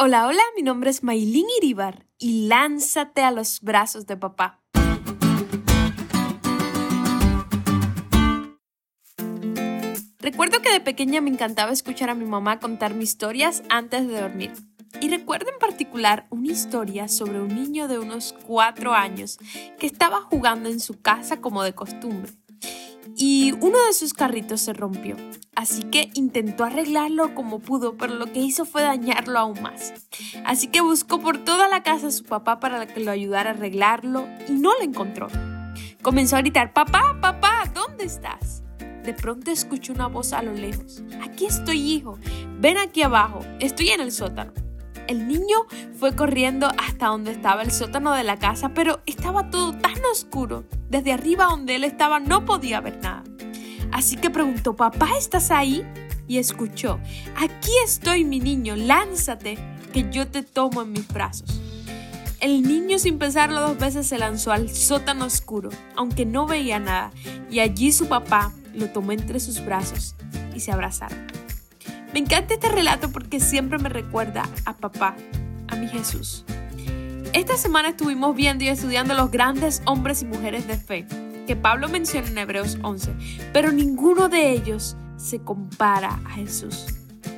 Hola, hola, mi nombre es Maylin Iribar y lánzate a los brazos de papá. Recuerdo que de pequeña me encantaba escuchar a mi mamá contar mis historias antes de dormir. Y recuerdo en particular una historia sobre un niño de unos cuatro años que estaba jugando en su casa como de costumbre y uno de sus carritos se rompió. Así que intentó arreglarlo como pudo, pero lo que hizo fue dañarlo aún más. Así que buscó por toda la casa a su papá para que lo ayudara a arreglarlo y no lo encontró. Comenzó a gritar, papá, papá, ¿dónde estás? De pronto escuchó una voz a lo lejos. Aquí estoy, hijo. Ven aquí abajo. Estoy en el sótano. El niño fue corriendo hasta donde estaba el sótano de la casa, pero estaba todo tan oscuro. Desde arriba donde él estaba no podía ver nada. Así que preguntó, papá, ¿estás ahí? Y escuchó, aquí estoy mi niño, lánzate, que yo te tomo en mis brazos. El niño sin pensarlo dos veces se lanzó al sótano oscuro, aunque no veía nada, y allí su papá lo tomó entre sus brazos y se abrazaron. Me encanta este relato porque siempre me recuerda a papá, a mi Jesús. Esta semana estuvimos viendo y estudiando los grandes hombres y mujeres de fe que Pablo menciona en Hebreos 11, pero ninguno de ellos se compara a Jesús.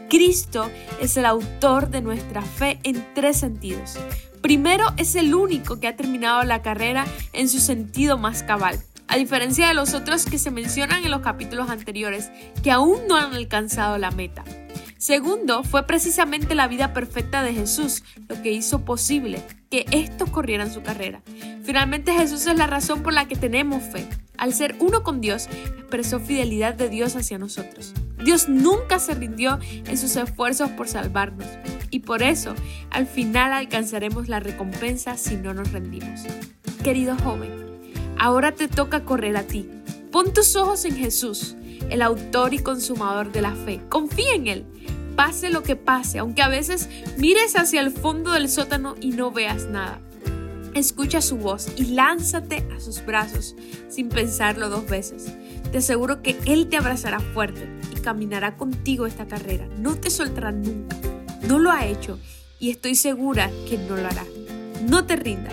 Cristo es el autor de nuestra fe en tres sentidos. Primero, es el único que ha terminado la carrera en su sentido más cabal, a diferencia de los otros que se mencionan en los capítulos anteriores, que aún no han alcanzado la meta. Segundo, fue precisamente la vida perfecta de Jesús lo que hizo posible que estos corrieran su carrera. Finalmente Jesús es la razón por la que tenemos fe. Al ser uno con Dios, expresó fidelidad de Dios hacia nosotros. Dios nunca se rindió en sus esfuerzos por salvarnos y por eso al final alcanzaremos la recompensa si no nos rendimos. Querido joven, ahora te toca correr a ti. Pon tus ojos en Jesús, el autor y consumador de la fe. Confía en Él pase lo que pase, aunque a veces mires hacia el fondo del sótano y no veas nada. Escucha su voz y lánzate a sus brazos sin pensarlo dos veces. Te aseguro que Él te abrazará fuerte y caminará contigo esta carrera. No te soltará nunca. No lo ha hecho y estoy segura que no lo hará. No te rindas.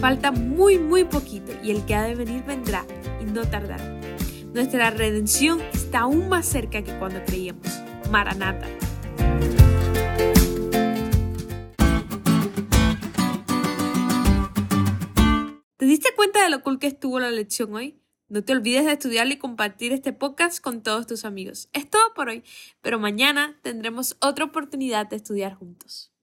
Falta muy, muy poquito y el que ha de venir vendrá y no tardará. Nuestra redención está aún más cerca que cuando creíamos. Maranata. ¿Te diste cuenta de lo cool que estuvo la lección hoy? No te olvides de estudiar y compartir este podcast con todos tus amigos. Es todo por hoy, pero mañana tendremos otra oportunidad de estudiar juntos.